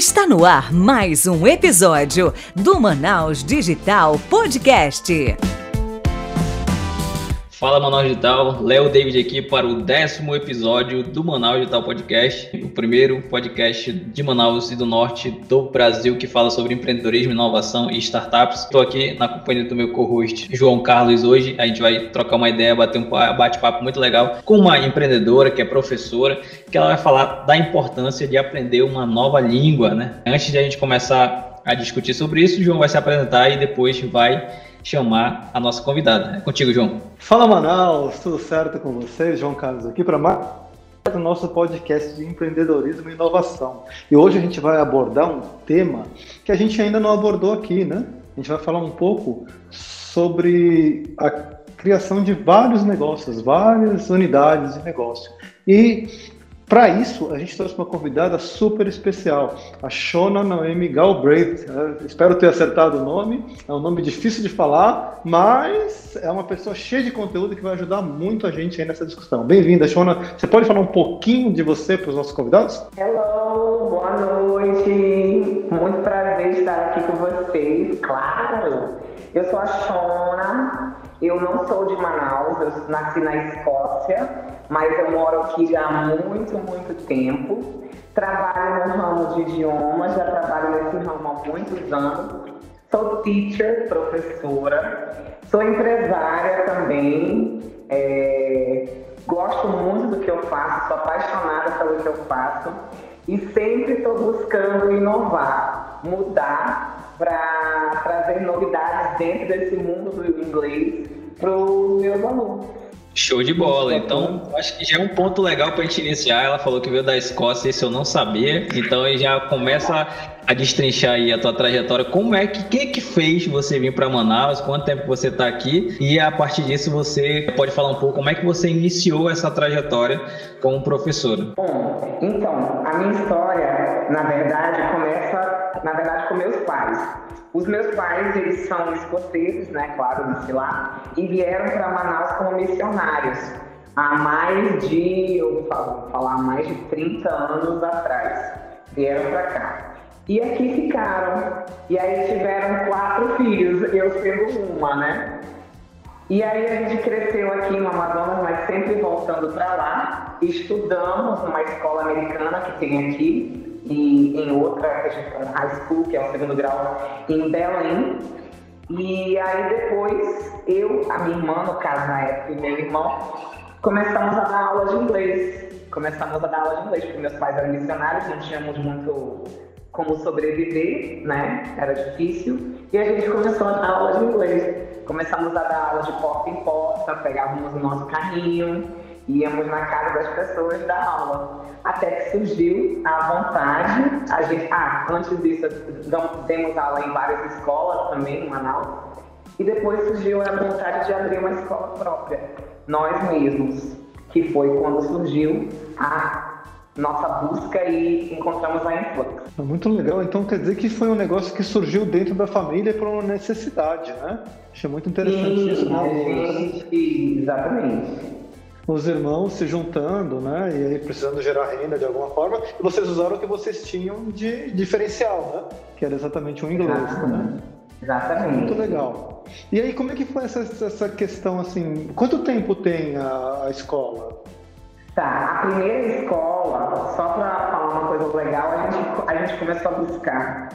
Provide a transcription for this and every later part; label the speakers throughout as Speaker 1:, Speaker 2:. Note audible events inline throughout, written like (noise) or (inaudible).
Speaker 1: Está no ar mais um episódio do Manaus Digital Podcast.
Speaker 2: Fala Manaus Digital, Léo David aqui para o décimo episódio do Manaus Digital Podcast, o primeiro podcast de Manaus e do Norte do Brasil que fala sobre empreendedorismo, inovação e startups. Estou aqui na companhia do meu co-host João Carlos hoje. A gente vai trocar uma ideia, bater um bate-papo muito legal com uma empreendedora que é professora, que ela vai falar da importância de aprender uma nova língua, né? Antes de a gente começar a discutir sobre isso, o João vai se apresentar e depois vai chamar a nossa convidada. É contigo, João.
Speaker 3: Fala, Manaus, tudo certo com vocês? João Carlos aqui para mais do nosso podcast de empreendedorismo e inovação. E hoje a gente vai abordar um tema que a gente ainda não abordou aqui, né? A gente vai falar um pouco sobre a criação de vários negócios, várias unidades de negócio. E para isso, a gente trouxe uma convidada super especial, a Shona Noemi Galbraith. É, espero ter acertado o nome, é um nome difícil de falar, mas é uma pessoa cheia de conteúdo que vai ajudar muito a gente aí nessa discussão. Bem-vinda, Shona. Você pode falar um pouquinho de você para os nossos convidados?
Speaker 4: Hello, boa noite. Muito prazer estar aqui com vocês, claro. Eu sou a Shona, eu não sou de Manaus, eu nasci na Escócia mas eu moro aqui já há muito, muito tempo. Trabalho no ramo de idiomas, já trabalho nesse ramo há muitos anos. Sou teacher, professora, sou empresária também. É, gosto muito do que eu faço, sou apaixonada pelo que eu faço e sempre estou buscando inovar, mudar para trazer novidades dentro desse mundo do inglês para os meus alunos.
Speaker 2: Show de bola. Então, acho que já é um ponto legal para a gente iniciar. Ela falou que veio da Escócia, isso eu não sabia. Então, já começa a destrinchar aí a tua trajetória. Como é que quem é que fez você vir para Manaus? Quanto tempo você está aqui? E a partir disso, você pode falar um pouco como é que você iniciou essa trajetória como professora?
Speaker 4: Bom, então, a minha história, na verdade, começa, na verdade, com meus pais. Os meus pais, eles são escoceses, né, claro, nasci lá, e vieram para Manaus como missionários há mais de, eu vou falar, mais de 30 anos atrás. Vieram para cá. E aqui ficaram. E aí tiveram quatro filhos, eu sendo uma, né? E aí a gente cresceu aqui no Amazonas, mas sempre voltando para lá. Estudamos numa escola americana que tem aqui, e em outra, que a gente chama high school, que é o segundo grau, em Belém. E aí depois, eu, a minha irmã, no caso na época, e meu irmão, começamos a dar aula de inglês. Começamos a dar aula de inglês, porque meus pais eram missionários, não tínhamos muito como sobreviver, né? Era difícil. E a gente começou a dar aula de inglês. Começamos a dar aula de porta em porta, pegávamos o nosso carrinho, íamos na casa das pessoas dar aula. Até que surgiu a vontade, a gente, ah, antes disso, demos aula em várias escolas também em Manaus, e depois surgiu a vontade de abrir uma escola própria, nós mesmos, que foi quando surgiu a nossa busca e encontramos a Influx.
Speaker 3: Muito legal. Então quer dizer que foi um negócio que surgiu dentro da família por uma necessidade, né? Achei muito interessante
Speaker 4: Sim,
Speaker 3: isso.
Speaker 4: Né? Gente, exatamente
Speaker 3: os irmãos se juntando, né? E aí precisando gerar renda de alguma forma. E vocês usaram o que vocês tinham de diferencial, né? Que era exatamente o inglês,
Speaker 4: exatamente. né? Exatamente.
Speaker 3: Muito legal. E aí, como é que foi essa, essa questão, assim, quanto tempo tem a, a escola?
Speaker 4: Tá, a primeira escola, só para falar uma coisa legal, a gente, a gente começou a buscar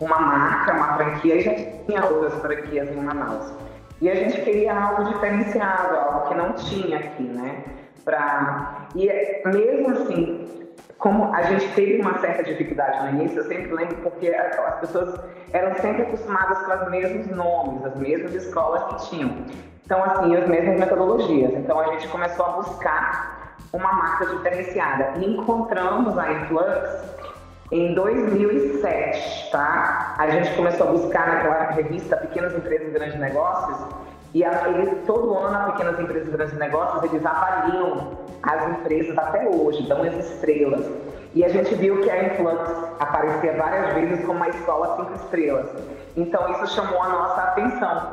Speaker 4: uma marca, uma franquia, e já tinha outras franquias em Manaus. E a gente queria algo diferenciado, algo que não tinha aqui, né? Pra... E mesmo assim, como a gente teve uma certa dificuldade no início, eu sempre lembro porque as pessoas eram sempre acostumadas com os mesmos nomes, as mesmas escolas que tinham. Então, assim, as mesmas metodologias. Então, a gente começou a buscar uma marca diferenciada. E encontramos a Influx em 2007, tá? A gente começou a buscar naquela revista Pequenas Empresas e Grandes Negócios e eles, todo ano, a Pequenas Empresas e Grandes Negócios, eles avaliam as empresas até hoje, dão as estrelas. E a gente viu que a Influx aparecia várias vezes como uma escola cinco estrelas. Então isso chamou a nossa atenção.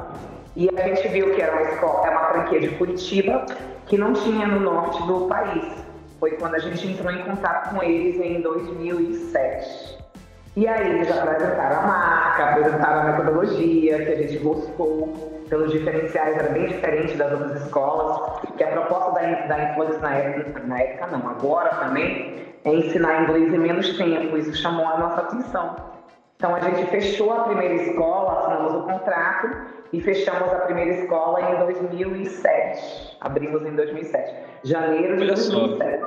Speaker 4: E a gente viu que era uma escola, é uma franquia de Curitiba que não tinha no norte do país foi quando a gente entrou em contato com eles em 2007. E aí eles apresentaram a marca, apresentaram a metodologia que a gente gostou, pelos diferenciais, era bem diferente das outras escolas, que a proposta da, da Influx na época, na época não, agora também, é ensinar inglês em menos tempo, isso chamou a nossa atenção. Então a gente fechou a primeira escola, assinamos o contrato e fechamos a primeira escola em 2007. Abrimos em 2007. Janeiro de 2007.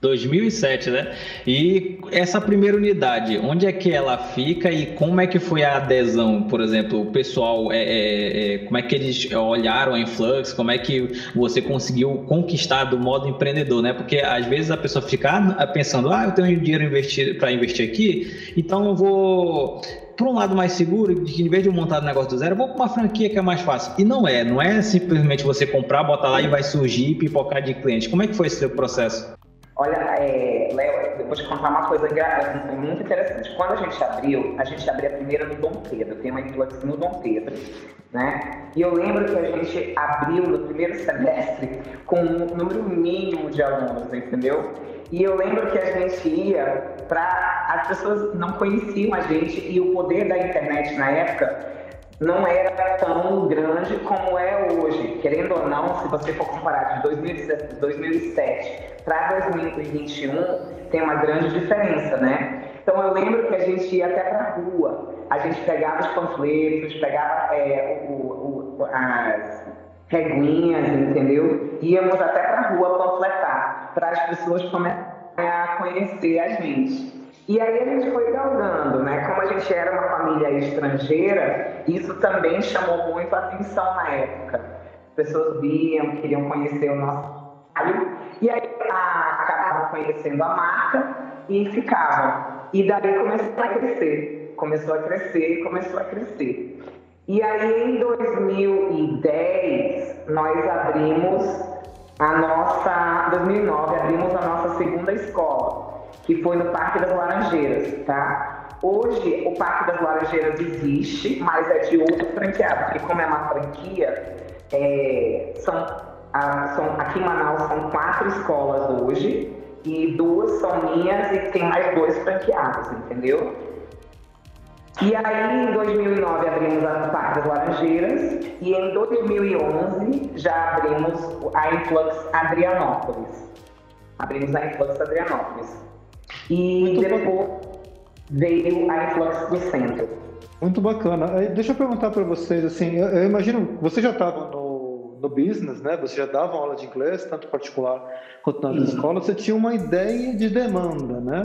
Speaker 2: 2007, né? E essa primeira unidade, onde é que ela fica e como é que foi a adesão, por exemplo, o pessoal, é, é, é, como é que eles olharam a Influx, como é que você conseguiu conquistar do modo empreendedor, né? Porque às vezes a pessoa fica ah, pensando, ah, eu tenho dinheiro para investir aqui, então eu vou por um lado mais seguro, de que em vez de montar o negócio do zero, vou para uma franquia que é mais fácil. E não é, não é simplesmente você comprar, botar lá e vai surgir pipocar de cliente. Como é que foi esse seu processo?
Speaker 4: Olha, é, Léo, eu vou te contar uma coisa muito interessante. Quando a gente abriu, a gente abriu a primeira no Dom Pedro, tem uma influência no Dom Pedro, né? E eu lembro que a gente abriu no primeiro semestre com um número mínimo de alunos, entendeu? E eu lembro que a gente ia para. As pessoas não conheciam a gente e o poder da internet na época não era tão grande como é hoje. Querendo ou não, se você for comparar de 2007 para 2021, tem uma grande diferença, né? Então eu lembro que a gente ia até para a rua, a gente pegava os panfletos, pegava é, o, o, as reguinhas, entendeu? Íamos até para a rua panfletar, para as pessoas começarem a conhecer a gente. E aí a gente foi galgando, né? Como a gente era uma família estrangeira, isso também chamou muito a atenção na época. As pessoas viam, queriam conhecer o nosso trabalho, e aí acabavam conhecendo a marca e ficavam. E daí começou a crescer, começou a crescer, começou a crescer. E aí em 2010 nós abrimos a nossa, 2009 abrimos a nossa segunda escola que foi no Parque das Laranjeiras, tá? Hoje o Parque das Laranjeiras existe, mas é de outro franqueado, porque como é uma franquia, é, são, a, são, aqui em Manaus são quatro escolas hoje, e duas são minhas e tem mais dois franqueados, entendeu? E aí, em 2009, abrimos a Parque das Laranjeiras e em 2011 já abrimos a Influx Adrianópolis. Abrimos a Influx Adrianópolis. E Muito depois veio a influência do centro.
Speaker 3: Muito bacana. Deixa eu perguntar para vocês, assim, eu, eu imagino, você já estava no, no business, né? Você já dava aula de inglês, tanto particular quanto nas uhum. escolas, você tinha uma ideia de demanda, né?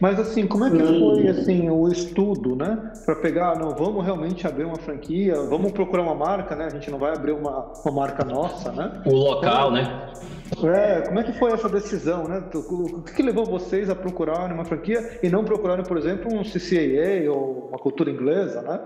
Speaker 3: Mas assim, como é que foi assim o estudo, né? Para pegar, não, vamos realmente abrir uma franquia, vamos procurar uma marca, né? A gente não vai abrir uma, uma marca nossa, né?
Speaker 2: O local, então, né?
Speaker 3: É, como é que foi essa decisão, né? O que, que levou vocês a procurarem uma franquia e não procurarem, por exemplo, um CCAA ou uma cultura inglesa, né?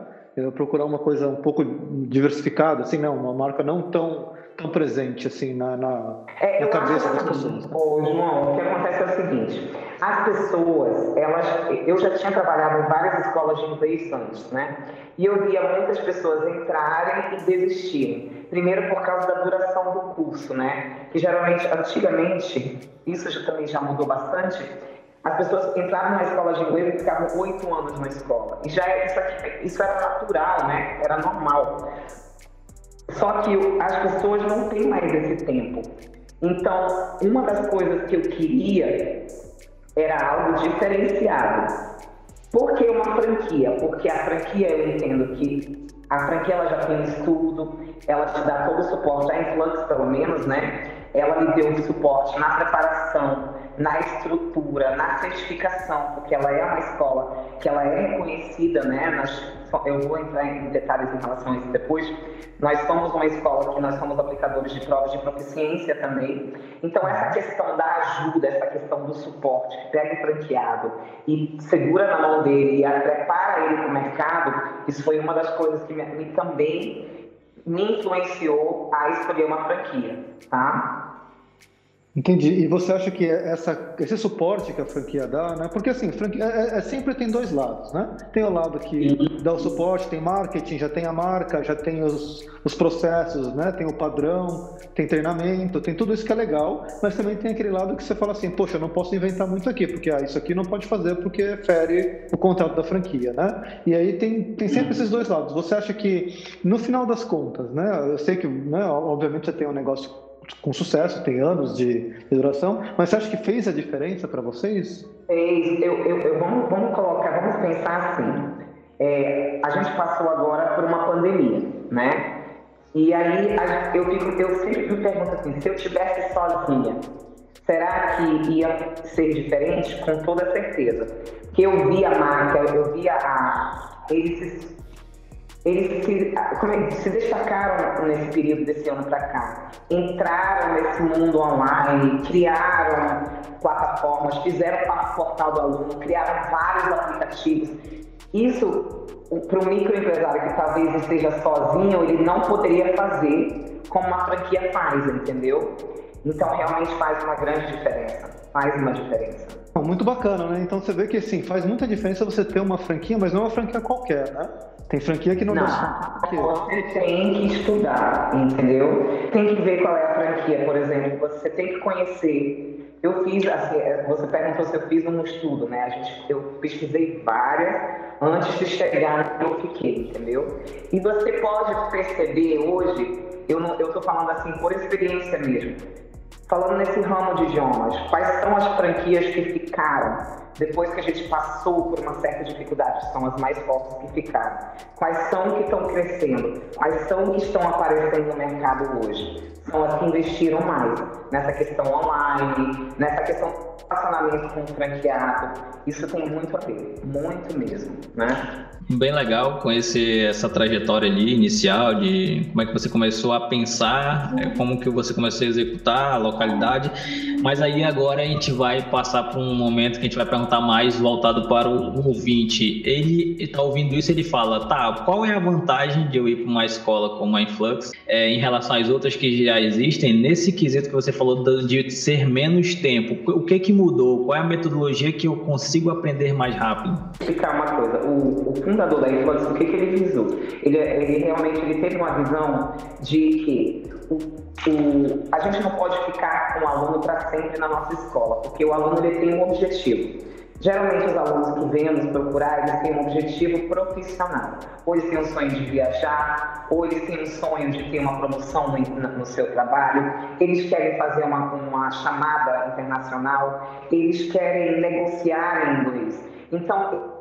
Speaker 3: Procurar uma coisa um pouco diversificada, assim, não, uma marca não tão, tão presente assim na, na,
Speaker 4: é,
Speaker 3: na cabeça das
Speaker 4: pessoas. Ô, João, o que acontece é o seguinte: as pessoas, elas, eu já tinha trabalhado em várias escolas de inglês antes, né? E eu via muitas pessoas entrarem e desistirem. Primeiro por causa da duração do curso, né? Que geralmente, antigamente, isso já, também já mudou bastante, as pessoas entravam na escola de inglês e ficavam oito anos na escola. E já é, isso, aqui, isso era natural, né? Era normal. Só que as pessoas não têm mais esse tempo. Então, uma das coisas que eu queria era algo diferenciado. Por que uma franquia? Porque a franquia eu entendo que a franquia ela já tem estudo, ela te dá todo o suporte, a Influx pelo menos, né? Ela me deu suporte na preparação, na estrutura, na certificação, porque ela é uma escola que ela é reconhecida, né? Eu vou entrar em detalhes em relação a isso depois. Nós somos uma escola que nós somos aplicadores de provas de proficiência também. Então essa questão da ajuda, essa questão do suporte, que pega o franqueado e segura na mão dele e prepara ele para o mercado, isso foi uma das coisas que me, me também me influenciou a escolher uma franquia, tá?
Speaker 3: Entendi. E você acha que essa, esse suporte que a franquia dá, né? Porque assim, franquia, é, é, sempre tem dois lados, né? Tem o lado que dá o suporte, tem marketing, já tem a marca, já tem os, os processos, né? Tem o padrão, tem treinamento, tem tudo isso que é legal, mas também tem aquele lado que você fala assim, poxa, eu não posso inventar muito aqui, porque ah, isso aqui não pode fazer porque fere o contrato da franquia, né? E aí tem, tem sempre esses dois lados. Você acha que, no final das contas, né? Eu sei que, né, obviamente, você tem um negócio com sucesso, tem anos de, duração, mas você acha que fez a diferença para vocês?
Speaker 4: Fez. Eu, eu, eu, vamos, vamos colocar, vamos pensar assim. É, a gente passou agora por uma pandemia, né? E aí eu, fico, eu sempre me pergunto assim, se eu tivesse sozinha, será que ia ser diferente? Com toda certeza. Que eu vi a marca, eu vi a, eles eles se, é, se destacaram nesse período desse ano para cá. Entraram nesse mundo online, criaram plataformas, fizeram o portal do aluno, criaram vários aplicativos. Isso, para o microempresário que talvez esteja sozinho, ele não poderia fazer como uma franquia faz, entendeu? Então, realmente faz uma grande diferença. Faz uma diferença.
Speaker 3: Muito bacana, né? Então, você vê que, assim, faz muita diferença você ter uma franquia, mas não é uma franquia qualquer, né? Tem franquia que não,
Speaker 4: não
Speaker 3: dá
Speaker 4: Você tem que estudar, entendeu? Tem que ver qual é a franquia, por exemplo. Você tem que conhecer. Eu fiz, assim, é, você perguntou se eu fiz um estudo, né? A gente, eu pesquisei várias antes de chegar no que eu fiquei, entendeu? E você pode perceber hoje, eu tô falando assim por experiência mesmo Falando nesse ramo de idiomas, quais são as franquias que ficaram depois que a gente passou por uma certa dificuldade? São as mais fortes que ficaram. Quais são que estão crescendo? Quais são que estão aparecendo no mercado hoje? São as que investiram mais nessa questão online, nessa questão do relacionamento com o franqueado. Isso tem muito a ver, muito mesmo, né?
Speaker 2: Bem legal conhecer essa trajetória ali inicial de como é que você começou a pensar, é, como que você começou a executar a localidade. Mas aí agora a gente vai passar para um momento que a gente vai perguntar mais voltado para o ouvinte. Ele está ouvindo isso, ele fala, tá, qual é a vantagem de eu ir para uma escola como a Influx é, em relação às outras que já existem nesse quesito que você falou de ser menos tempo? O que que mudou? Qual é a metodologia que eu consigo aprender mais rápido?
Speaker 4: Explicar uma coisa. O, o fundador da Influx, o que, que ele visou? Ele, ele realmente ele teve uma visão de que o, o, a gente não pode ficar com o aluno para sempre na nossa escola, porque o aluno ele tem um objetivo. Geralmente os alunos que vêm nos procurar, eles têm um objetivo profissional. Ou eles têm um sonho de viajar, ou eles têm um sonho de ter uma promoção no, no seu trabalho, eles querem fazer uma, uma chamada internacional, eles querem negociar em inglês. Então,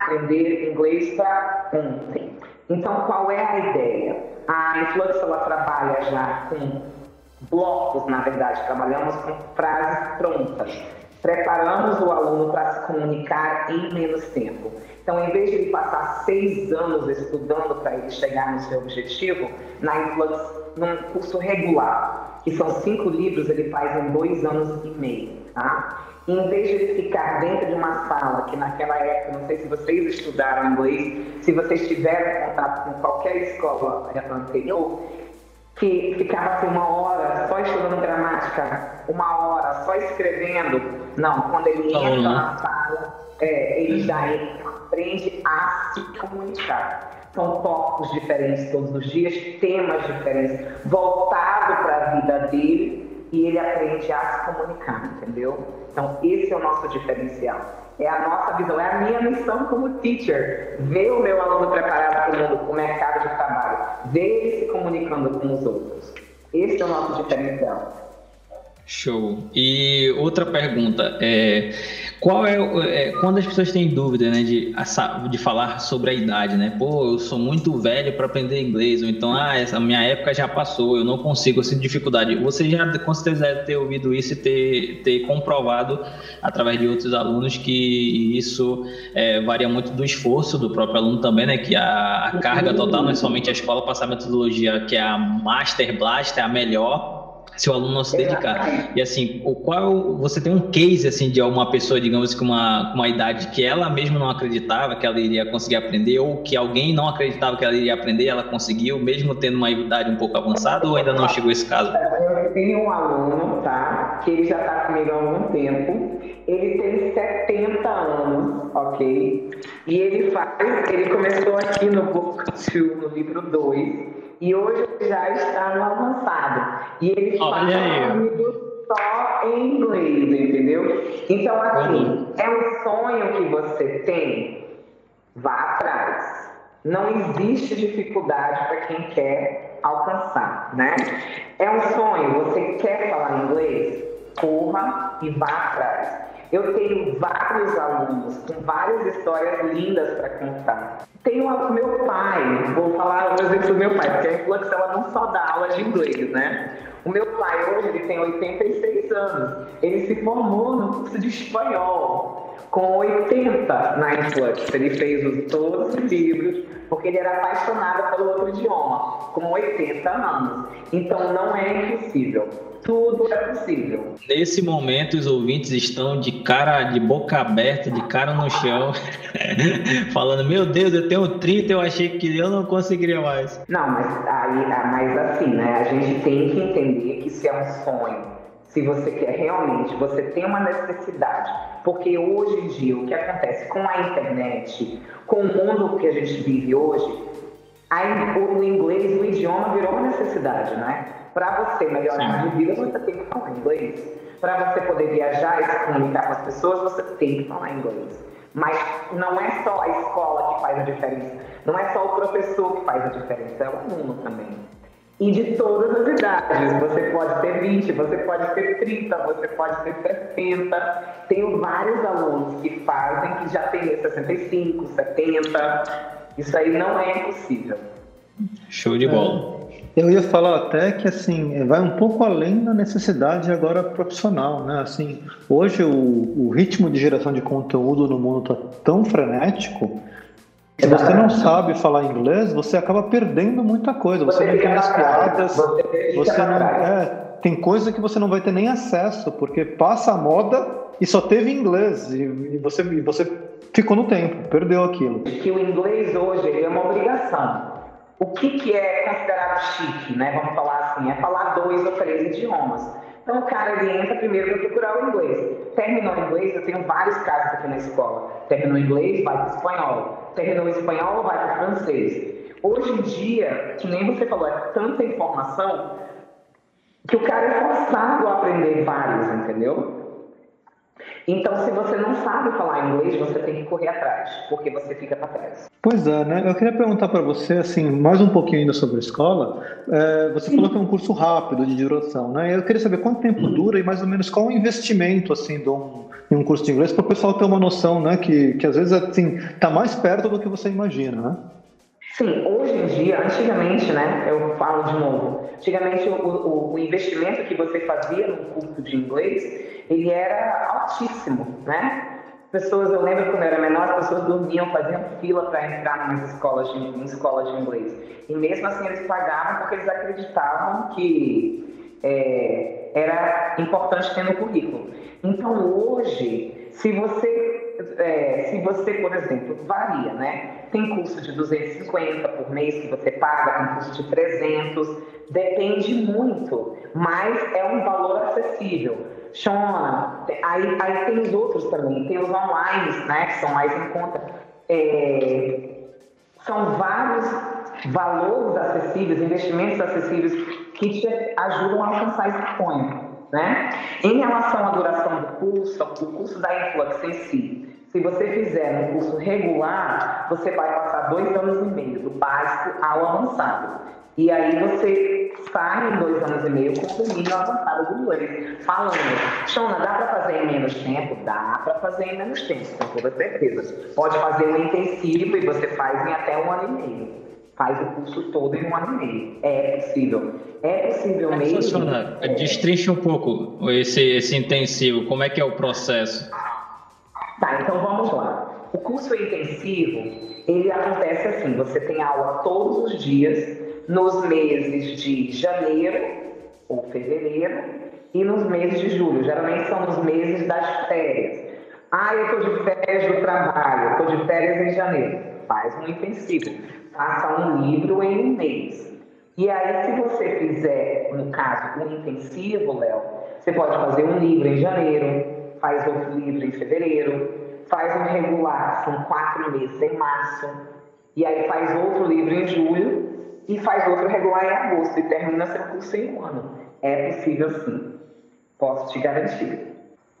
Speaker 4: aprender inglês para ontem. Então, qual é a ideia? A Influx ela trabalha já com blocos, na verdade, trabalhamos com frases prontas. Preparamos o aluno para se comunicar em menos tempo. Então, em vez de ele passar seis anos estudando para ele chegar no seu objetivo, na Influx, num curso regular, que são cinco livros, ele faz em dois anos e meio. Tá? em vez de ficar dentro de uma sala, que naquela época, não sei se vocês estudaram inglês, se vocês tiveram contato com qualquer escola anterior, que ficava assim uma hora só estudando gramática, uma hora só escrevendo. Não, quando ele entra uhum. na sala, é, ele já aprende a se comunicar. São tópicos diferentes todos os dias, temas diferentes, voltado para a vida dele e ele aprende a se comunicar, entendeu? Então, esse é o nosso diferencial. É a nossa visão, é a minha missão como teacher. Ver o meu aluno preparado para o mercado de trabalho, ver ele se comunicando com os outros. Esse é o nosso diferencial.
Speaker 2: Show. E outra pergunta é qual é, é, quando as pessoas têm dúvida, né, de, de falar sobre a idade, né? Pô, eu sou muito velho para aprender inglês, ou então, ah, essa minha época já passou, eu não consigo, eu sinto dificuldade. Você já com certeza deve ter ouvido isso e ter, ter comprovado através de outros alunos que isso é, varia muito do esforço do próprio aluno também, né? Que a, a carga total não é somente a escola passar a metodologia que é a Master Blast, é a melhor, se o aluno não se dedicar. E assim, o qual você tem um case assim de uma pessoa, digamos, com uma, uma idade que ela mesma não acreditava que ela iria conseguir aprender, ou que alguém não acreditava que ela iria aprender, ela conseguiu, mesmo tendo uma idade um pouco avançada, ou ainda não chegou esse caso?
Speaker 4: Eu tenho um aluno, tá? que ele já está comigo há algum tempo. Ele tem 70 anos, ok? E ele faz, ele começou aqui no Book 2, no livro 2, e hoje já está no avançado. E ele faz comigo só em inglês, entendeu? Então, assim, é um sonho que você tem, vá atrás. Não existe dificuldade para quem quer alcançar, né? É um sonho, você quer falar inglês? Corra e vá atrás. Eu tenho vários alunos com várias histórias lindas para contar. Tenho o meu pai, vou falar o exemplo do meu pai, porque a Influx ela não só dá aula de inglês, né? O meu pai hoje ele tem 86 anos. Ele se formou no curso de espanhol com 80 na Influx. Ele fez os, todos os livros porque ele era apaixonado pelo outro idioma, com 80 anos. Então não é impossível tudo é possível.
Speaker 2: Nesse momento, os ouvintes estão de cara, de boca aberta, de cara no chão, (laughs) falando: Meu Deus, eu tenho 30, eu achei que eu não conseguiria mais.
Speaker 4: Não, mas, aí, ah, mas assim, né? A gente tem que entender que se é um sonho, se você quer realmente, você tem uma necessidade. Porque hoje em dia, o que acontece com a internet, com o mundo que a gente vive hoje, aí, o inglês, o idioma virou uma necessidade, né? Para você melhorar Sim. de vida, você tem que falar inglês. Para você poder viajar e se comunicar com as pessoas, você tem que falar inglês. Mas não é só a escola que faz a diferença. Não é só o professor que faz a diferença, é o aluno também. E de todas as idades. Você pode ter 20, você pode ter 30, você pode ter 60. Tenho vários alunos que fazem que já têm 65, 70. Isso aí não é impossível.
Speaker 2: Show de bola.
Speaker 3: Eu ia falar até que assim vai um pouco além da necessidade agora profissional, né? Assim, hoje o, o ritmo de geração de conteúdo no mundo está tão frenético se você não sabe falar inglês, você acaba perdendo muita coisa. Você, não tem as piadas, você não é, tem coisa que você não vai ter nem acesso, porque passa a moda e só teve inglês e, e você e você ficou no tempo, perdeu aquilo.
Speaker 4: Que o inglês hoje é uma obrigação o que, que é considerado chique, né? Vamos falar assim, é falar dois ou três idiomas. Então o cara ele entra primeiro para procurar o inglês. Terminou o inglês, eu tenho vários casos aqui na escola. Terminou o inglês, vai para espanhol. Terminou o espanhol, vai para o francês. Hoje em dia, que nem você falou, é tanta informação que o cara é forçado a aprender vários, entendeu? Então, se você não sabe falar inglês, você tem que correr atrás, porque você fica para trás.
Speaker 3: Pois é, né? Eu queria perguntar para você, assim, mais um pouquinho ainda sobre a escola. É, você Sim. falou que é um curso rápido de duração, né? Eu queria saber quanto tempo uhum. dura e mais ou menos qual o investimento, assim, de um, em um curso de inglês, para o pessoal ter uma noção, né? Que, que às vezes, assim, está mais perto do que você imagina, né?
Speaker 4: Sim, hoje em dia, antigamente, né, eu falo de novo, antigamente o, o, o investimento que você fazia no curso de inglês ele era altíssimo, né? Pessoas, eu lembro quando eu era menor, as pessoas dormiam, faziam fila para entrar nas escolas de, em escolas de inglês. E mesmo assim eles pagavam porque eles acreditavam que é, era importante ter no currículo. Então hoje, se você, é, se você, por exemplo, varia, né? Tem curso de 250 por mês que você paga, tem curso de 300, depende muito, mas é um valor acessível. Shona, aí, aí tem os outros também, tem os online, né, que são mais em conta. É, são vários valores acessíveis, investimentos acessíveis que te ajudam a alcançar esse sonho. Né? Em relação à duração do curso, o curso da Influx em si, se você fizer um curso regular, você vai passar dois anos e meio, do básico ao avançado. E aí você sai em dois anos e meio com o domínio avançado do inglês. Falando, Shona, dá para fazer em menos tempo? Dá para fazer em menos tempo, com toda certeza. Pode fazer um intensivo e você faz em até um ano e meio. Faz o curso todo em um ano e meio. É possível. É possível é mesmo.
Speaker 2: Funciona. É. Destrinche um pouco esse, esse intensivo. Como é que é o processo?
Speaker 4: Tá, então vamos lá. O curso intensivo, ele acontece assim, você tem aula todos os dias, nos meses de janeiro ou fevereiro e nos meses de julho. Geralmente são os meses das férias. Ah, eu estou de férias do trabalho, estou de férias em janeiro. Faz um intensivo. Faça um livro em um mês. E aí, se você fizer, no caso, um intensivo, Léo, Você pode fazer um livro em janeiro, faz outro livro em fevereiro, faz um regular, são quatro meses em março, e aí faz outro livro em julho e faz outro regular em agosto e termina seu curso em um ano. É possível sim, posso te garantir.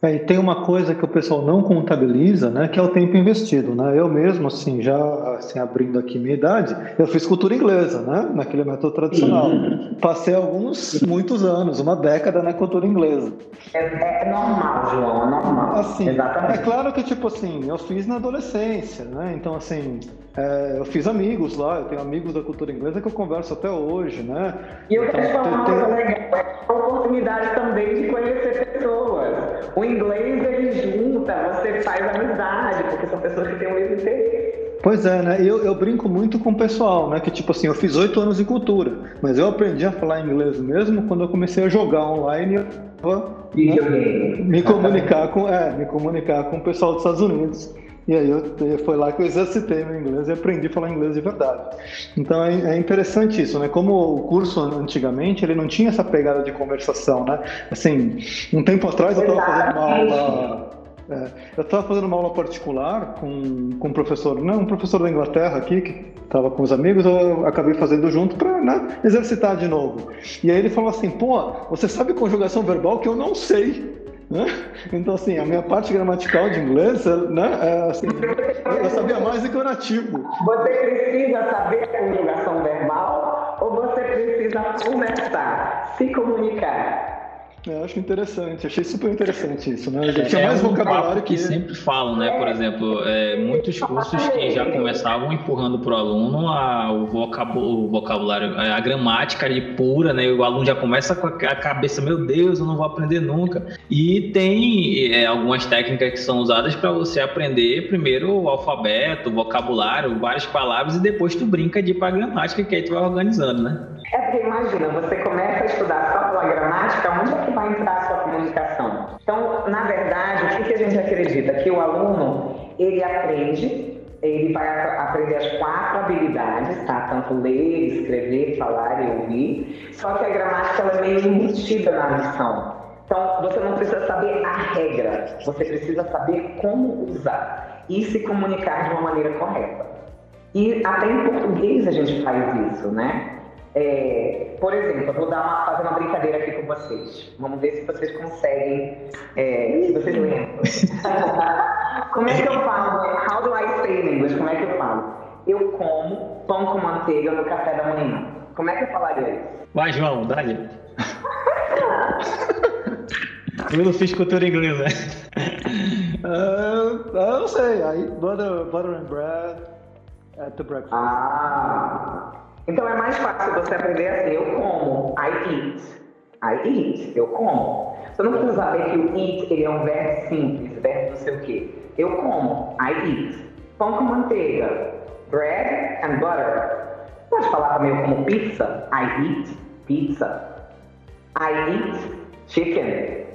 Speaker 3: É, e tem uma coisa que o pessoal não contabiliza, né, que é o tempo investido, né? Eu mesmo, assim, já assim, abrindo aqui minha idade, eu fiz cultura inglesa, né, naquele método tradicional. Uhum. Passei alguns, muitos anos, uma década na cultura inglesa.
Speaker 4: É, é normal, João, é normal.
Speaker 3: Assim, Exatamente. É claro que, tipo assim, eu fiz na adolescência, né? Então, assim, é, eu fiz amigos lá, eu tenho amigos da cultura inglesa que eu converso até hoje, né?
Speaker 4: E eu quero falar uma coisa legal, é a oportunidade também de conhecer pessoas. O inglês, ele junta, você faz amizade, porque são pessoas que têm o mesmo interesse.
Speaker 3: Pois é, né? Eu, eu brinco muito com o pessoal, né? Que tipo assim, eu fiz oito anos de cultura, mas eu aprendi a falar inglês mesmo quando eu comecei a jogar online e né? me comunicar com, é, me comunicar com o pessoal dos Estados Unidos. E aí eu, foi lá que eu exercitei meu inglês e aprendi a falar inglês de verdade. Então é, é, interessante isso, né? Como o curso antigamente ele não tinha essa pegada de conversação, né? Assim, um tempo atrás eu estava fazendo uma aula é, eu estava fazendo uma aula particular com, com um professor, não, um professor da Inglaterra aqui, que estava com os amigos, eu acabei fazendo junto para né, exercitar de novo. E aí ele falou assim: pô, você sabe conjugação verbal que eu não sei. Né? Então, assim, a minha parte gramatical de inglês, né, é, assim, eu sabia mais do que o nativo.
Speaker 4: Você precisa saber a conjugação verbal ou você precisa conversar, se comunicar?
Speaker 3: Eu acho interessante, achei super interessante isso, né? Já tinha é mais um vocabulário
Speaker 2: que,
Speaker 3: que
Speaker 2: sempre falam, né? Por exemplo, é, muitos cursos que já começavam empurrando para o aluno a, o, o vocabulário, a gramática ali pura, né? O aluno já começa com a cabeça, meu Deus, eu não vou aprender nunca. E tem é, algumas técnicas que são usadas para você aprender primeiro o alfabeto, o vocabulário, várias palavras e depois tu brinca de ir para a gramática que aí tu vai organizando, né?
Speaker 4: É porque imagina, você começa a estudar só pela gramática, onde é que vai entrar a sua comunicação? Então, na verdade, o que, a gente acredita? Que o aluno, ele aprende, ele vai aprender as quatro habilidades, tá? Tanto ler, escrever, falar e ouvir. Só que a gramática ela é meio embutida na lição. Então, você não precisa saber a regra, você precisa saber como usar e se comunicar de uma maneira correta. E até em português a gente faz isso, né? É, por exemplo, eu vou dar uma, fazer uma brincadeira aqui com vocês. Vamos ver se vocês conseguem, é, se vocês lembram. (laughs) Como é que eu falo? How do I say in English? Como é que eu falo? Eu como pão com manteiga no café da manhã. Como é que eu falaria isso?
Speaker 2: Vai, João, dá-lhe. eu não fiz cultura inglesa.
Speaker 3: uh, (laughs) eu não sei. I, butter, butter and bread at the breakfast.
Speaker 4: Ah... Então é mais fácil você aprender assim, eu como, I eat. I eat, eu como. Você não precisa saber que o eat ele é um verbo simples, verbo não sei o quê. Eu como, I eat. Pão com manteiga, bread and butter. Pode falar também eu como pizza, I eat pizza. I eat chicken.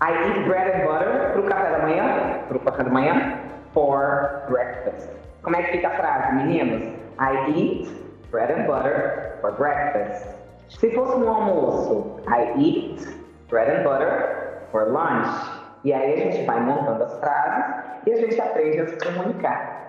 Speaker 4: I eat bread and butter para o café da manhã, para o café da manhã, for breakfast. Como é que fica a frase, meninos? I eat bread and butter for breakfast. Se fosse no almoço, I eat bread and butter for lunch. E aí a gente vai montando as frases e a gente aprende a se comunicar.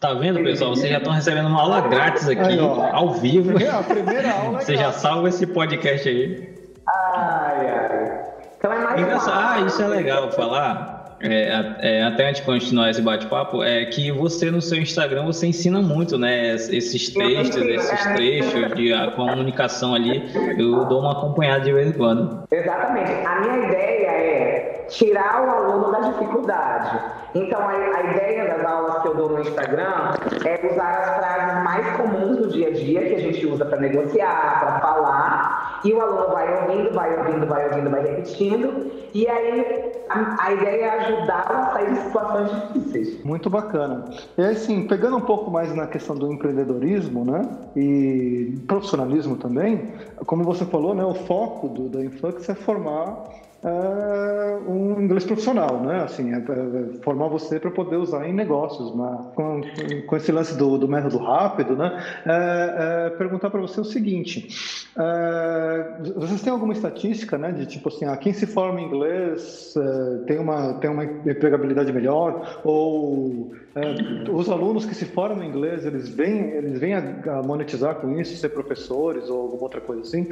Speaker 2: Tá vendo, pessoal? Vocês já estão recebendo uma aula grátis aqui, aí, ao vivo.
Speaker 3: A primeira aula. (laughs)
Speaker 2: Você já salva esse podcast aí.
Speaker 4: Ai, ai. Então é mais
Speaker 2: Engraçado. Ah, isso é legal falar. É, é, até antes de continuar esse bate-papo, é que você no seu Instagram você ensina muito, né? Esses textos, esses trechos de a comunicação ali, eu dou uma acompanhada de vez em quando.
Speaker 4: Exatamente. A minha ideia é tirar o aluno da dificuldade. Então a, a ideia das aulas que eu dou no Instagram é usar as frases mais comuns do dia a dia que a gente usa para negociar, para falar, e o aluno vai ouvindo, vai ouvindo, vai ouvindo, vai repetindo, e aí a, a ideia é ajudar a sair de situações difíceis.
Speaker 3: Muito bacana. E assim, pegando um pouco mais na questão do empreendedorismo, né, e profissionalismo também, como você falou, né, o foco do, da Influx é formar é, um inglês profissional, né? Assim, é, é, formar você para poder usar em negócios, né? com, com esse lance do, do método rápido, né? É, é perguntar para você o seguinte: vocês têm alguma estatística, né? De tipo assim, ah, quem se forma em inglês tem uma tem uma empregabilidade melhor ou os alunos que se formam em inglês eles vêm eles vêm a, a monetizar com isso, ser professores ou alguma outra coisa assim?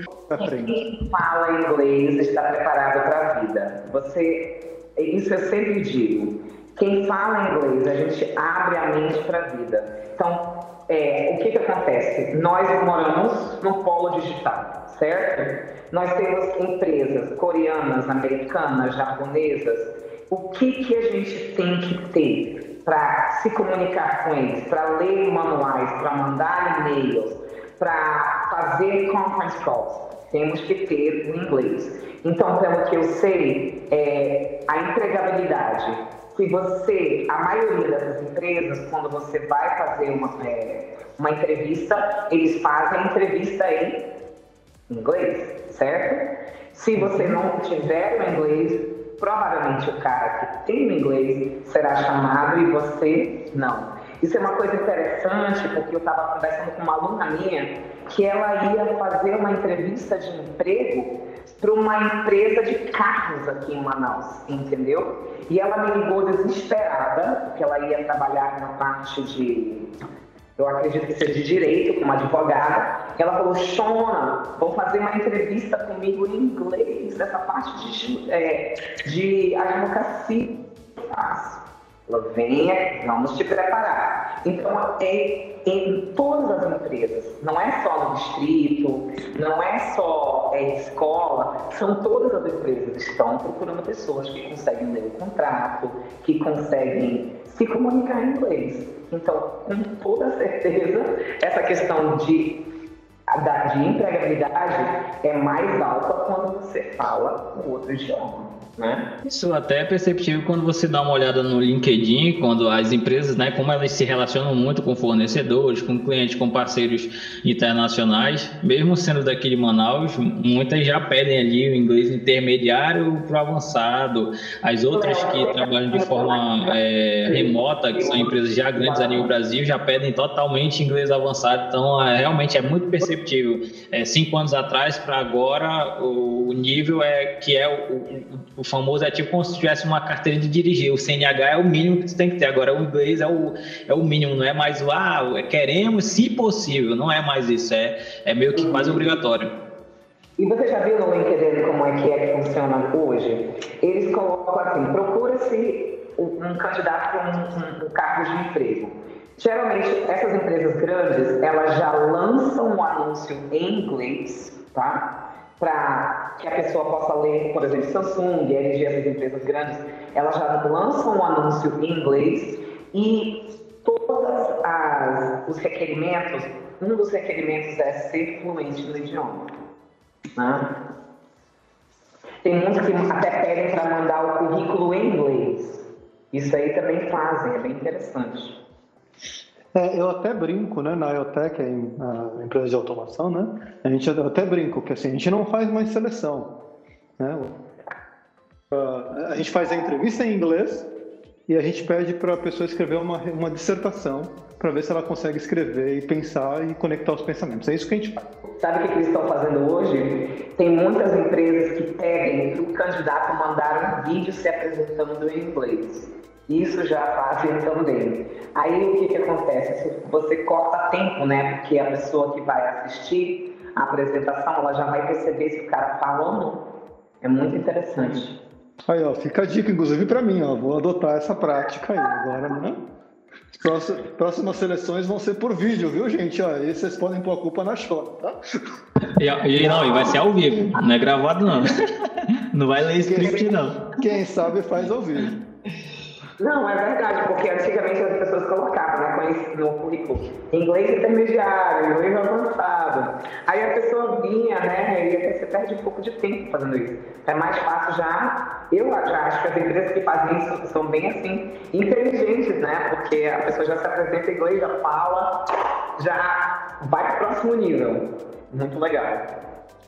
Speaker 4: Quem fala inglês está preparado para a vida. Você, isso eu sempre digo. Quem fala inglês, a gente abre a mente para a vida. Então, é, o que, que acontece? Nós moramos no polo digital, certo? Nós temos empresas coreanas, americanas, japonesas. O que, que a gente tem que ter para se comunicar com eles, para ler manuais, para mandar e-mails, para fazer conference calls? Temos que ter o inglês. Então, pelo que eu sei, é, a empregabilidade. Se você, a maioria dessas empresas, quando você vai fazer uma, é, uma entrevista, eles fazem a entrevista em inglês, certo? Se você não tiver o inglês, provavelmente o cara que tem o inglês será chamado e você não. Isso é uma coisa interessante, porque eu estava conversando com uma aluna minha que ela ia fazer uma entrevista de emprego para uma empresa de carros aqui em Manaus, entendeu? E ela me ligou desesperada, porque ela ia trabalhar na parte de, eu acredito que seja de direito, como advogada. Ela falou, Shona, vão fazer uma entrevista comigo em inglês, essa parte de, é, de advocacia. Ela venha, vamos te preparar. Então, é em todas as empresas, não é só no distrito, não é só é, escola, são todas as empresas que estão procurando pessoas que conseguem ler o contrato, que conseguem se comunicar em inglês. Então, com toda certeza, essa questão de de empregabilidade é mais alta quando você fala um outro idioma. Né?
Speaker 2: Isso até é perceptível quando você dá uma olhada no LinkedIn, quando as empresas, né, como elas se relacionam muito com fornecedores, com clientes, com parceiros internacionais, mesmo sendo daqui de Manaus, muitas já pedem ali o inglês intermediário para o avançado. As outras que trabalham de forma é, remota, que são empresas já grandes a nível Brasil, já pedem totalmente inglês avançado. Então, é, realmente é muito perceptível. É, cinco anos atrás para agora, o nível é que é o, o o famoso é tipo como se tivesse uma carteira de dirigir. O CNH é o mínimo que você tem que ter. Agora, o inglês é o, é o mínimo, não é mais o ah, queremos, se possível. Não é mais isso. É, é meio que quase obrigatório.
Speaker 4: E você já viu no LinkedIn como é que é que funciona hoje? Eles colocam assim: procura-se um candidato um, um, um cargo de emprego. Geralmente, essas empresas grandes, elas já lançam um anúncio em inglês, tá? Para que a pessoa possa ler, por exemplo, Samsung, LG, essas empresas grandes, elas já lançam um anúncio em inglês e todos os requerimentos, um dos requerimentos é ser fluente no idioma. Né? Tem muitos que até pedem para mandar o currículo em inglês. Isso aí também fazem, é bem interessante.
Speaker 3: É, eu até brinco, né, na IoTech, a empresa de automação, né, a gente até brinco que assim, a gente não faz mais seleção, né, a gente faz a entrevista em inglês e a gente pede para a pessoa escrever uma, uma dissertação para ver se ela consegue escrever e pensar e conectar os pensamentos. É isso que a gente faz.
Speaker 4: Sabe o que eles estão fazendo hoje? Tem muitas empresas que pedem para o candidato mandar um vídeo se apresentando em inglês. Isso já fazem também. Aí o que, que acontece? Você corta tempo, né? Porque a pessoa que vai assistir a apresentação, ela já vai perceber se o cara fala ou não. É muito interessante.
Speaker 3: Aí, ó, fica a dica, inclusive, para mim, ó. Vou adotar essa prática aí agora, né? Próximas, seleções vão ser por vídeo, viu, gente? Ó, aí vocês podem pôr a culpa na Xona, tá?
Speaker 2: E, e, não, e vai ser ao vivo, não é gravado, não. (laughs) Não vai ler script, não.
Speaker 3: Quem sabe faz ao vivo.
Speaker 4: Não, é verdade, porque antigamente as pessoas colocavam né, no currículo inglês intermediário, inglês avançado. Aí a pessoa vinha, né, e você perde um pouco de tempo fazendo isso. É mais fácil já, eu já acho que as empresas que fazem isso são bem assim, inteligentes, né, porque a pessoa já se apresenta em inglês, já fala, já vai para o próximo nível. Muito legal.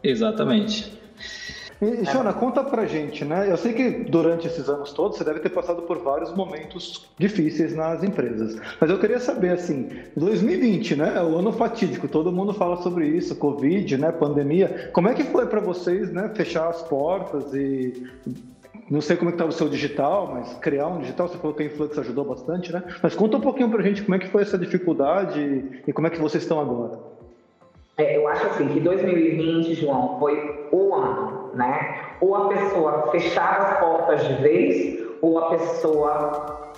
Speaker 2: Exatamente.
Speaker 3: E, Shona, conta pra gente, né? Eu sei que durante esses anos todos você deve ter passado por vários momentos difíceis nas empresas. Mas eu queria saber, assim, 2020, né? É o ano fatídico, todo mundo fala sobre isso, Covid, né? Pandemia. Como é que foi para vocês, né? Fechar as portas e não sei como é que estava o seu digital, mas criar um digital, você falou que a Influx ajudou bastante, né? Mas conta um pouquinho para a gente como é que foi essa dificuldade e como é que vocês estão agora.
Speaker 4: É, eu acho assim que 2020, João, foi o ano, né? Ou a pessoa fechava as portas de vez, ou a pessoa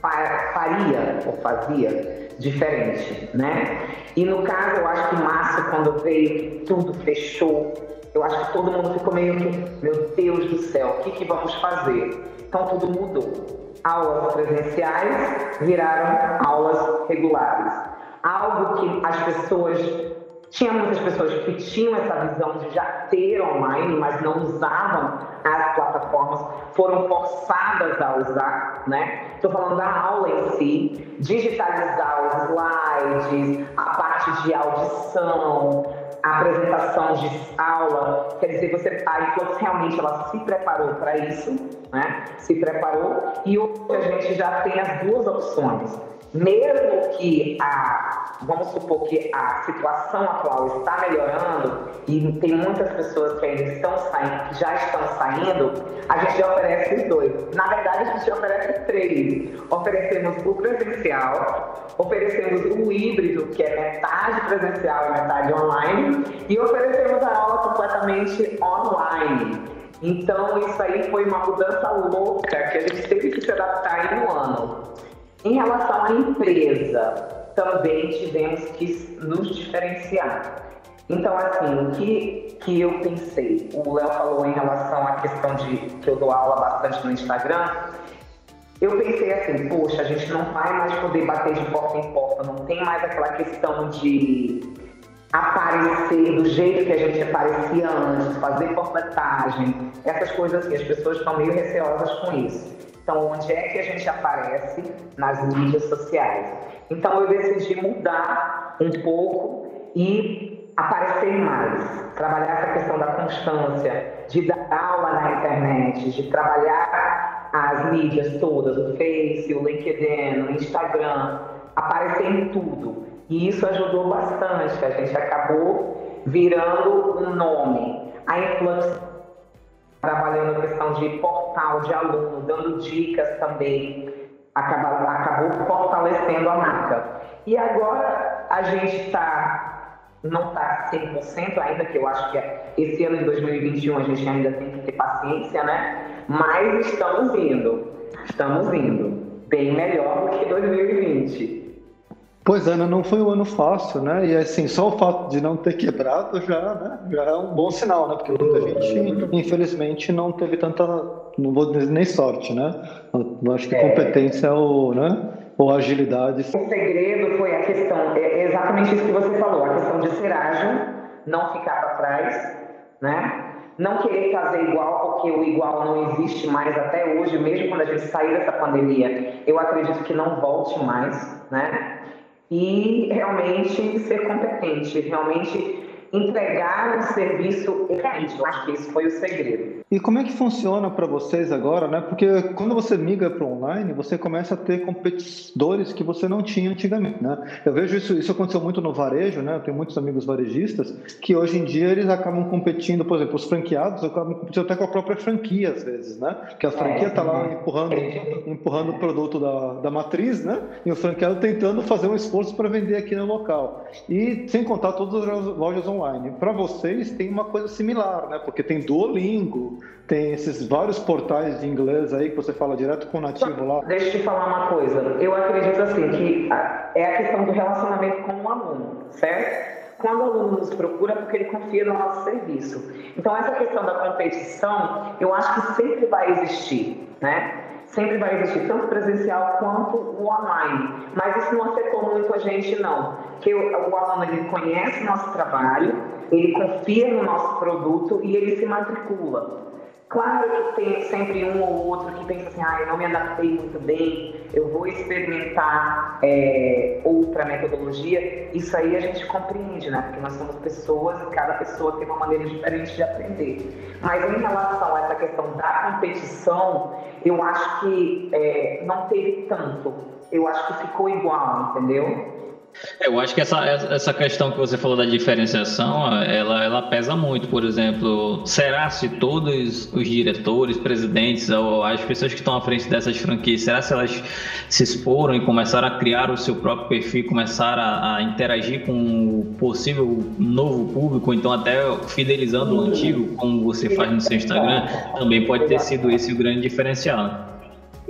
Speaker 4: faria ou fazia diferente, né? E no caso, eu acho que março, quando veio, tudo fechou, eu acho que todo mundo ficou meio que, meu Deus do céu, o que, que vamos fazer? Então tudo mudou. Aulas presenciais viraram aulas regulares. Algo que as pessoas tinha muitas pessoas que tinham essa visão de já ter online, mas não usavam as plataformas, foram forçadas a usar, né? Estou falando da aula em si, digitalizar os slides, a parte de audição, a apresentação de aula, quer dizer, você, a Influx realmente ela se preparou para isso, né? Se preparou e hoje a gente já tem as duas opções mesmo que a, vamos supor que a situação atual está melhorando e tem muitas pessoas que ainda estão saindo, que já estão saindo, a gente já oferece os dois. Na verdade, a gente oferece três. Oferecemos o presencial, oferecemos o híbrido, que é metade presencial e metade online, e oferecemos a aula completamente online. Então, isso aí foi uma mudança louca que a gente teve que se adaptar em um ano. Em relação à empresa, também tivemos que nos diferenciar. Então, assim, o que, que eu pensei? O Léo falou em relação à questão de que eu dou aula bastante no Instagram. Eu pensei assim, poxa, a gente não vai mais poder bater de porta em porta, não tem mais aquela questão de aparecer do jeito que a gente aparecia antes, fazer portretagem, essas coisas assim, as pessoas estão meio receosas com isso. Então, onde é que a gente aparece nas mídias sociais? Então, eu decidi mudar um pouco e aparecer mais, trabalhar essa questão da constância, de dar aula na internet, de trabalhar as mídias todas, o Face, o LinkedIn, o Instagram, aparecer em tudo. E isso ajudou bastante, a gente acabou virando um nome. A Influx trabalhando a questão de portal de aluno, dando dicas também, acabou, acabou fortalecendo a marca. E agora a gente está, não está 100% ainda, que eu acho que esse ano de 2021 a gente ainda tem que ter paciência, né? Mas estamos indo, estamos indo. Bem melhor do que 2020.
Speaker 3: Pois é, né? não foi um ano fácil, né? E assim, só o fato de não ter quebrado já, né, já é um bom sinal, né? Porque muita gente, infelizmente, não teve tanta, não vou dizer nem sorte, né? Eu acho que é. competência ou, né? ou agilidade. O
Speaker 4: segredo foi a questão, é exatamente isso que você falou, a questão de ser ágil, não ficar para trás, né? Não querer fazer igual, porque o igual não existe mais até hoje, mesmo quando a gente sair dessa pandemia, eu acredito que não volte mais, né? E realmente ser competente, realmente entregar um serviço excelente. Acho que esse foi o segredo.
Speaker 3: E como é que funciona para vocês agora, né? Porque quando você migra para online, você começa a ter competidores que você não tinha antigamente, né? Eu vejo isso, isso aconteceu muito no varejo, né? Eu tenho muitos amigos varejistas que hoje em dia eles acabam competindo, por exemplo, os franqueados acabam competindo até com a própria franquia às vezes, né? Que a franquia está lá empurrando, empurrando o produto da, da matriz, né? E o franqueado tentando fazer um esforço para vender aqui no local. E sem contar todas as lojas online online. Para vocês tem uma coisa similar, né? Porque tem Duolingo, tem esses vários portais de inglês aí que você fala direto com o nativo lá.
Speaker 4: Deixa eu te falar uma coisa. Eu acredito assim que é a questão do relacionamento com o aluno, certo? Quando o aluno nos procura, é porque ele confia no nosso serviço. Então, essa questão da competição, eu acho que sempre vai existir, né? Sempre vai existir, tanto presencial quanto o online. Mas isso não afetou muito a gente, não. Porque o, o aluno ele conhece nosso trabalho, ele confia no nosso produto e ele se matricula. Claro que tem sempre um ou outro que pensa assim, ah, eu não me adaptei muito bem, eu vou experimentar é, outra metodologia. Isso aí a gente compreende, né? Porque nós somos pessoas e cada pessoa tem uma maneira diferente de aprender. Mas em relação a essa questão da competição, eu acho que é, não teve tanto. Eu acho que ficou igual, entendeu?
Speaker 2: Eu acho que essa, essa questão que você falou da diferenciação, ela, ela pesa muito. Por exemplo, será se todos os diretores, presidentes ou as pessoas que estão à frente dessas franquias, será se elas se exporam e começaram a criar o seu próprio perfil, começaram a, a interagir com o possível novo público, então até fidelizando o antigo, como você faz no seu Instagram, também pode ter sido esse o grande diferencial.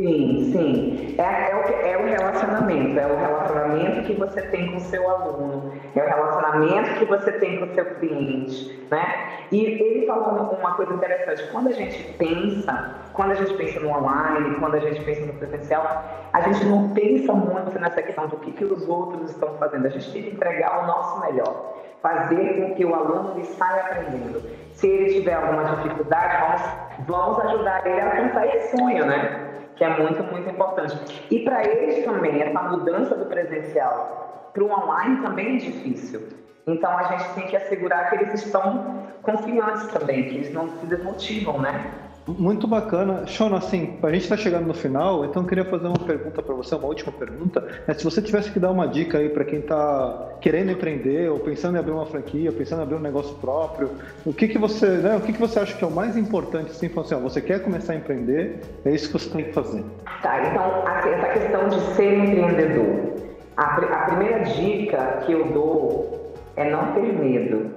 Speaker 4: Sim, sim. É, é, o, é o relacionamento, é o relacionamento que você tem com o seu aluno, é o relacionamento que você tem com o seu cliente, né? E ele falou uma coisa interessante, quando a gente pensa, quando a gente pensa no online, quando a gente pensa no presencial, a gente não pensa muito nessa questão do que, que os outros estão fazendo, a gente tem que entregar o nosso melhor, fazer com que o aluno ele saia aprendendo. Se ele tiver alguma dificuldade, vamos, vamos ajudar ele a alcançar esse sonho, né? Que é muito, muito importante. E para eles também, essa mudança do presencial para o online também é difícil. Então a gente tem que assegurar que eles estão confiantes também, que eles não se desmotivam, né?
Speaker 3: Muito bacana. Shona, assim, a gente está chegando no final, então eu queria fazer uma pergunta para você, uma última pergunta. É, se você tivesse que dar uma dica aí para quem está querendo empreender, ou pensando em abrir uma franquia, pensando em abrir um negócio próprio, o que, que você, né, o que, que você acha que é o mais importante, assim, assim ó, você quer começar a empreender, é isso que você tem que fazer.
Speaker 4: Tá, então, essa questão de ser empreendedor. A, a primeira dica que eu dou é não ter medo.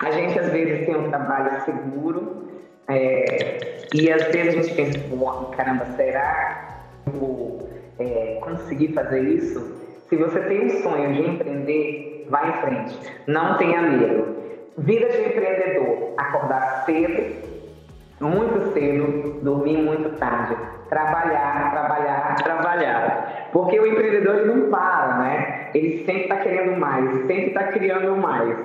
Speaker 4: A gente, às vezes, tem um trabalho seguro, é, e às vezes a gente pensa, caramba, será que eu vou é, conseguir fazer isso? Se você tem um sonho de empreender, vá em frente. Não tenha medo. Vida de empreendedor, acordar cedo, muito cedo, dormir muito tarde. Trabalhar, trabalhar, trabalhar. Porque o empreendedor não para, né? Ele sempre está querendo mais, sempre está criando mais.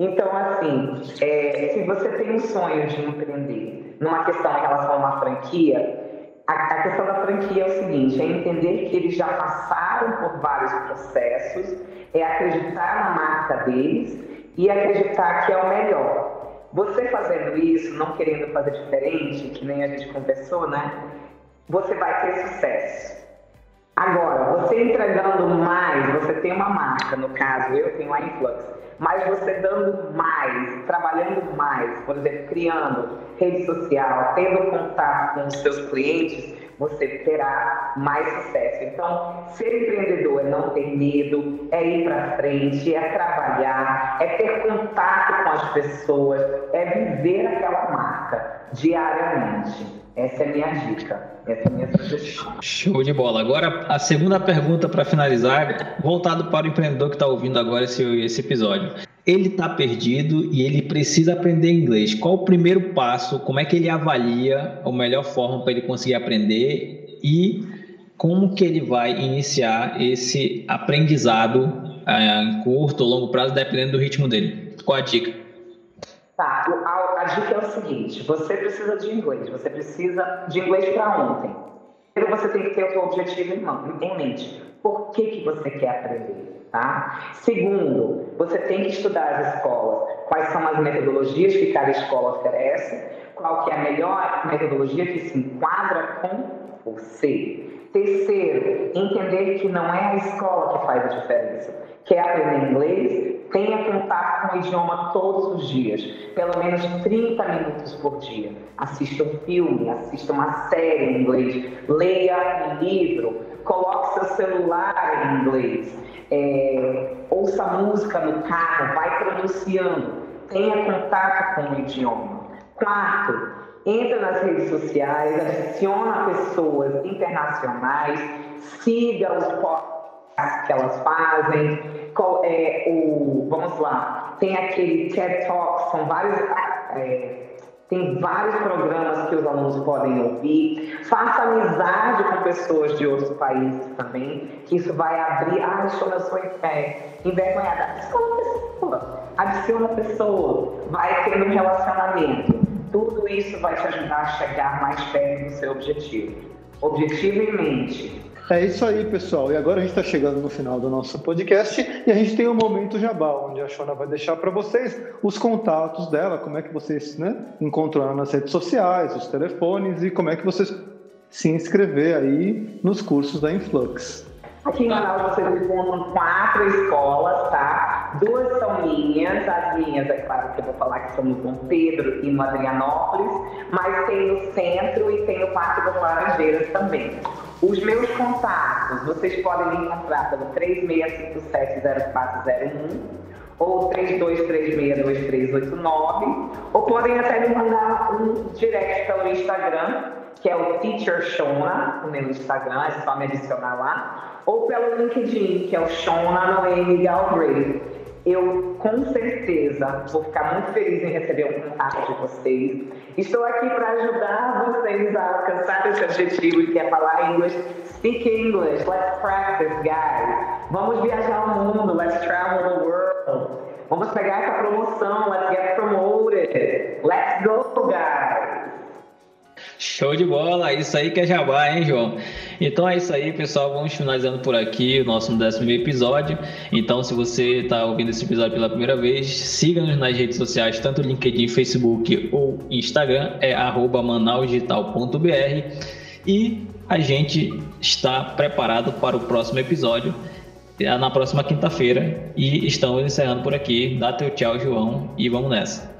Speaker 4: Então, assim, é, se você tem um sonho de empreender numa questão em relação a uma franquia, a, a, questão da franquia é o seguinte: é entender que eles já passaram por vários processos, é acreditar na marca deles e acreditar que é o melhor. Você fazendo isso, não querendo fazer diferente, que nem a gente conversou, né? Você vai ter sucesso. Agora, você entregando mais, você tem uma marca, no caso, eu tenho a Influx mas você dando mais, trabalhando mais, por exemplo, criando rede social, tendo contato com os seus clientes, você terá mais sucesso. Então, ser empreendedor é não ter medo, é ir para frente, é trabalhar, é ter contato com as pessoas, é viver aquela marca diariamente. Essa é a minha dica, essa é a minha sugestão.
Speaker 2: Show de bola. Agora, a segunda pergunta para finalizar, voltado para o empreendedor que está ouvindo agora esse, esse episódio. Ele está perdido e ele precisa aprender inglês. Qual o primeiro passo? Como é que ele avalia a melhor forma para ele conseguir aprender e como que ele vai iniciar esse aprendizado eh, em curto ou longo prazo, dependendo do ritmo dele? Qual a dica?
Speaker 4: Tá, a, a dica é o seguinte: você precisa de inglês, você precisa de inglês para ontem. Primeiro você tem que ter o seu objetivo em mente. Por que, que você quer aprender? Tá? Segundo, você tem que estudar as escolas. Quais são as metodologias que cada escola oferece? Qual que é a melhor metodologia que se enquadra com você? Terceiro, entender que não é a escola que faz a diferença. Quer aprender inglês? Tenha contato com o idioma todos os dias, pelo menos 30 minutos por dia. Assista um filme, assista uma série em inglês, leia um livro, coloque seu celular em inglês, é, ouça música no carro, vai pronunciando, tenha contato com o idioma. Quarto, entra nas redes sociais, adiciona pessoas internacionais, siga os podcasts que elas fazem, qual é o, vamos lá, tem aquele TED Talk, são vários, é, tem vários programas que os alunos podem ouvir, faça amizade com pessoas de outros países também, que isso vai abrir, ah, eu sou é, envergonhada, adiciona pessoa, adiciona pessoa, vai tendo um relacionamento. tudo isso vai te ajudar a chegar mais perto do seu objetivo. Objetivo em mente.
Speaker 3: É isso aí, pessoal. E agora a gente está chegando no final do nosso podcast e a gente tem o um momento jabá, onde a Shona vai deixar para vocês os contatos dela, como é que vocês né, encontram ela nas redes sociais, os telefones e como é que vocês se inscrever aí nos cursos da Influx.
Speaker 4: Aqui em Manaus vocês encontram quatro escolas, tá? Duas são minhas, as minhas, é claro que eu vou falar que são no Dom Pedro e no Adrianópolis, mas tem no centro e tem no Parque das Laranjeiras também. Os meus contatos, vocês podem me encontrar pelo 36570401 ou 32362389, ou podem até me mandar um direct pelo Instagram, que é o Teacher Shona, o meu Instagram, é só me adicionar lá, ou pelo LinkedIn, que é o Shona Noemi Galbraith. Eu com certeza vou ficar muito feliz em receber um contato de vocês. Estou aqui para ajudar vocês a alcançar esse objetivo que é falar inglês. Speak English, let's practice, guys. Vamos viajar o mundo, let's travel the world. Vamos pegar essa promoção, let's get promoted. Let's go, guys.
Speaker 2: Show de bola, isso aí que é jabá, hein, João? Então é isso aí, pessoal. Vamos finalizando por aqui o nosso décimo episódio. Então, se você está ouvindo esse episódio pela primeira vez, siga-nos nas redes sociais, tanto LinkedIn, Facebook ou Instagram, é manausdigital.br. E a gente está preparado para o próximo episódio na próxima quinta-feira. E estamos encerrando por aqui. Dá teu tchau, João, e vamos nessa.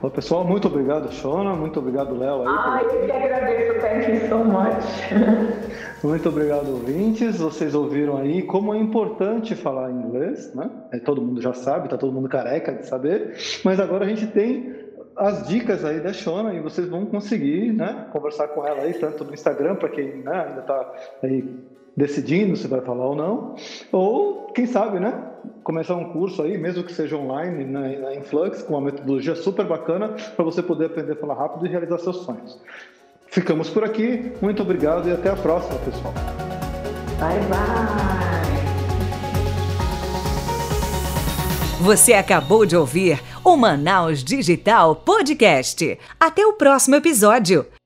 Speaker 3: Bom, pessoal, muito obrigado, Shona. Muito obrigado, Léo.
Speaker 4: Ai, eu que agradeço. Thank you so much. (laughs)
Speaker 3: Muito obrigado, ouvintes. Vocês ouviram aí como é importante falar inglês, né? É, todo mundo já sabe, tá todo mundo careca de saber. Mas agora a gente tem as dicas aí da Shona e vocês vão conseguir, né? Conversar com ela aí, tanto no Instagram, para quem né, ainda está aí decidindo se vai falar ou não, ou quem sabe, né? Começar um curso aí, mesmo que seja online, na, na Influx, com uma metodologia super bacana para você poder aprender a falar rápido e realizar seus sonhos. Ficamos por aqui, muito obrigado e até a próxima, pessoal.
Speaker 4: Bye, bye.
Speaker 1: Você acabou de ouvir o Manaus Digital Podcast. Até o próximo episódio.